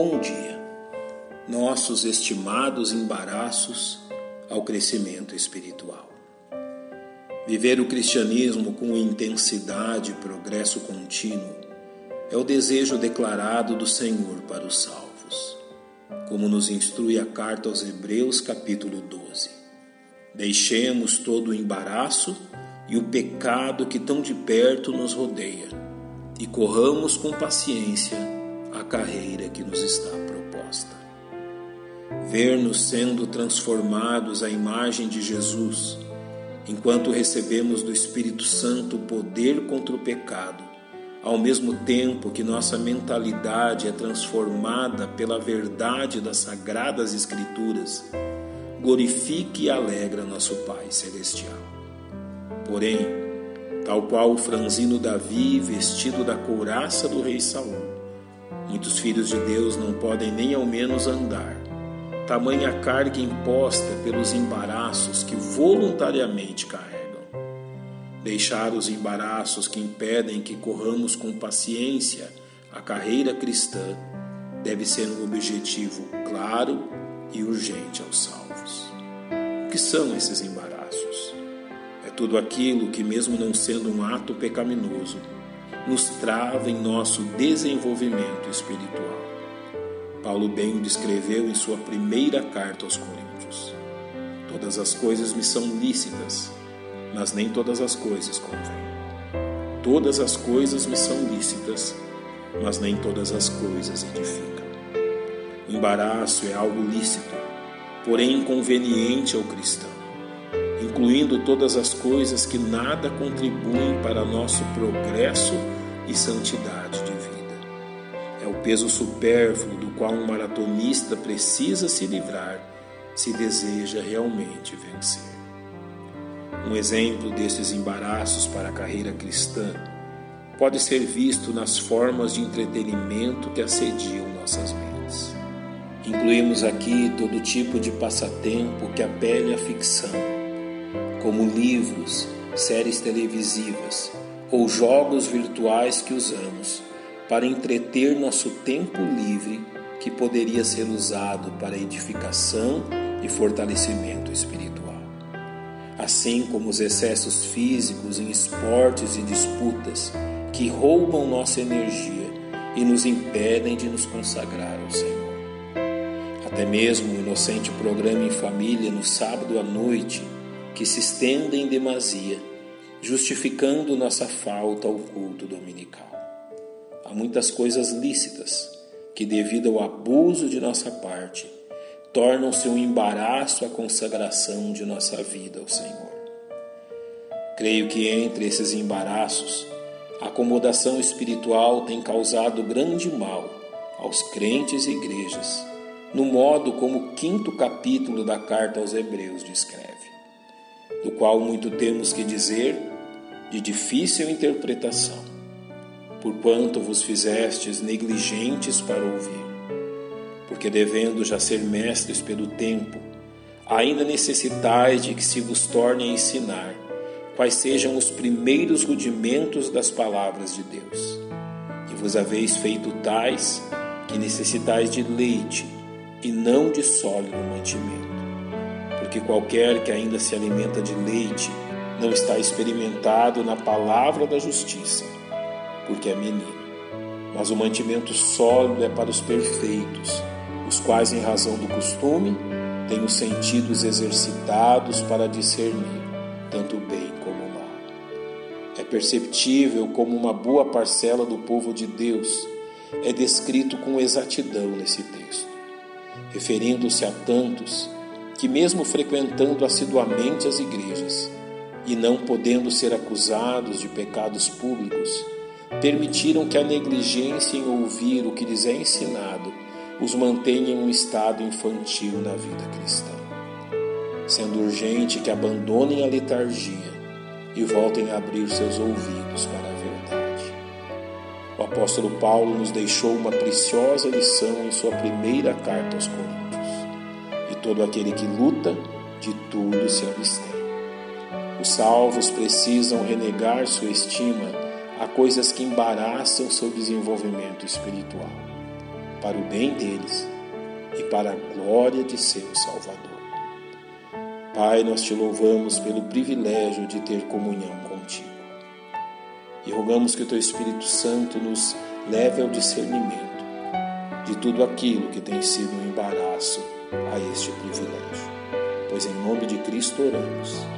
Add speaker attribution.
Speaker 1: Bom dia. Nossos estimados embaraços ao crescimento espiritual. Viver o cristianismo com intensidade e progresso contínuo é o desejo declarado do Senhor para os salvos, como nos instrui a carta aos Hebreus, capítulo 12. Deixemos todo o embaraço e o pecado que tão de perto nos rodeia e corramos com paciência a carreira que nos está proposta. Ver-nos sendo transformados à imagem de Jesus, enquanto recebemos do Espírito Santo o poder contra o pecado, ao mesmo tempo que nossa mentalidade é transformada pela verdade das sagradas Escrituras, glorifique e alegra nosso Pai Celestial. Porém, tal qual o franzino Davi vestido da couraça do rei Saul, Muitos filhos de Deus não podem nem ao menos andar. Tamanha carga imposta pelos embaraços que voluntariamente carregam. Deixar os embaraços que impedem que corramos com paciência a carreira cristã deve ser um objetivo claro e urgente aos salvos. O que são esses embaraços? É tudo aquilo que, mesmo não sendo um ato pecaminoso, nos trava em nosso desenvolvimento espiritual. Paulo bem o descreveu em sua primeira carta aos Coríntios. Todas as coisas me são lícitas, mas nem todas as coisas convêm. Todas as coisas me são lícitas, mas nem todas as coisas edificam. O embaraço é algo lícito, porém inconveniente ao cristão incluindo todas as coisas que nada contribuem para nosso progresso e santidade de vida. É o peso supérfluo do qual um maratonista precisa se livrar se deseja realmente vencer. Um exemplo desses embaraços para a carreira cristã pode ser visto nas formas de entretenimento que assediam nossas mentes. Incluímos aqui todo tipo de passatempo que apele à ficção como livros, séries televisivas ou jogos virtuais que usamos para entreter nosso tempo livre que poderia ser usado para edificação e fortalecimento espiritual. Assim como os excessos físicos em esportes e disputas que roubam nossa energia e nos impedem de nos consagrar ao Senhor. Até mesmo o inocente programa em família no sábado à noite que se estendem em demasia, justificando nossa falta ao culto dominical. Há muitas coisas lícitas que, devido ao abuso de nossa parte, tornam-se um embaraço à consagração de nossa vida ao Senhor. Creio que entre esses embaraços, a acomodação espiritual tem causado grande mal aos crentes e igrejas, no modo como o quinto capítulo da carta aos Hebreus descreve do qual muito temos que dizer, de difícil interpretação, porquanto vos fizestes negligentes para ouvir. Porque devendo já ser mestres pelo tempo, ainda necessitais de que se vos torne a ensinar quais sejam os primeiros rudimentos das palavras de Deus. E vos haveis feito tais que necessitais de leite e não de sólido mantimento porque qualquer que ainda se alimenta de leite não está experimentado na palavra da justiça, porque é menino. Mas o mantimento sólido é para os perfeitos, os quais, em razão do costume, têm os sentidos exercitados para discernir tanto o bem como o mal. É perceptível como uma boa parcela do povo de Deus é descrito com exatidão nesse texto, referindo-se a tantos que, mesmo frequentando assiduamente as igrejas e não podendo ser acusados de pecados públicos, permitiram que a negligência em ouvir o que lhes é ensinado os mantenha em um estado infantil na vida cristã. Sendo urgente que abandonem a letargia e voltem a abrir seus ouvidos para a verdade. O apóstolo Paulo nos deixou uma preciosa lição em sua primeira carta aos Coríntios todo aquele que luta, de tudo se abstém. Os salvos precisam renegar sua estima a coisas que embaraçam seu desenvolvimento espiritual. para o bem deles e para a glória de seu Salvador. Pai, nós te louvamos pelo privilégio de ter comunhão contigo. E rogamos que o teu Espírito Santo nos leve ao discernimento de tudo aquilo que tem sido um embaraço a este privilégio. Pois em nome de Cristo oramos.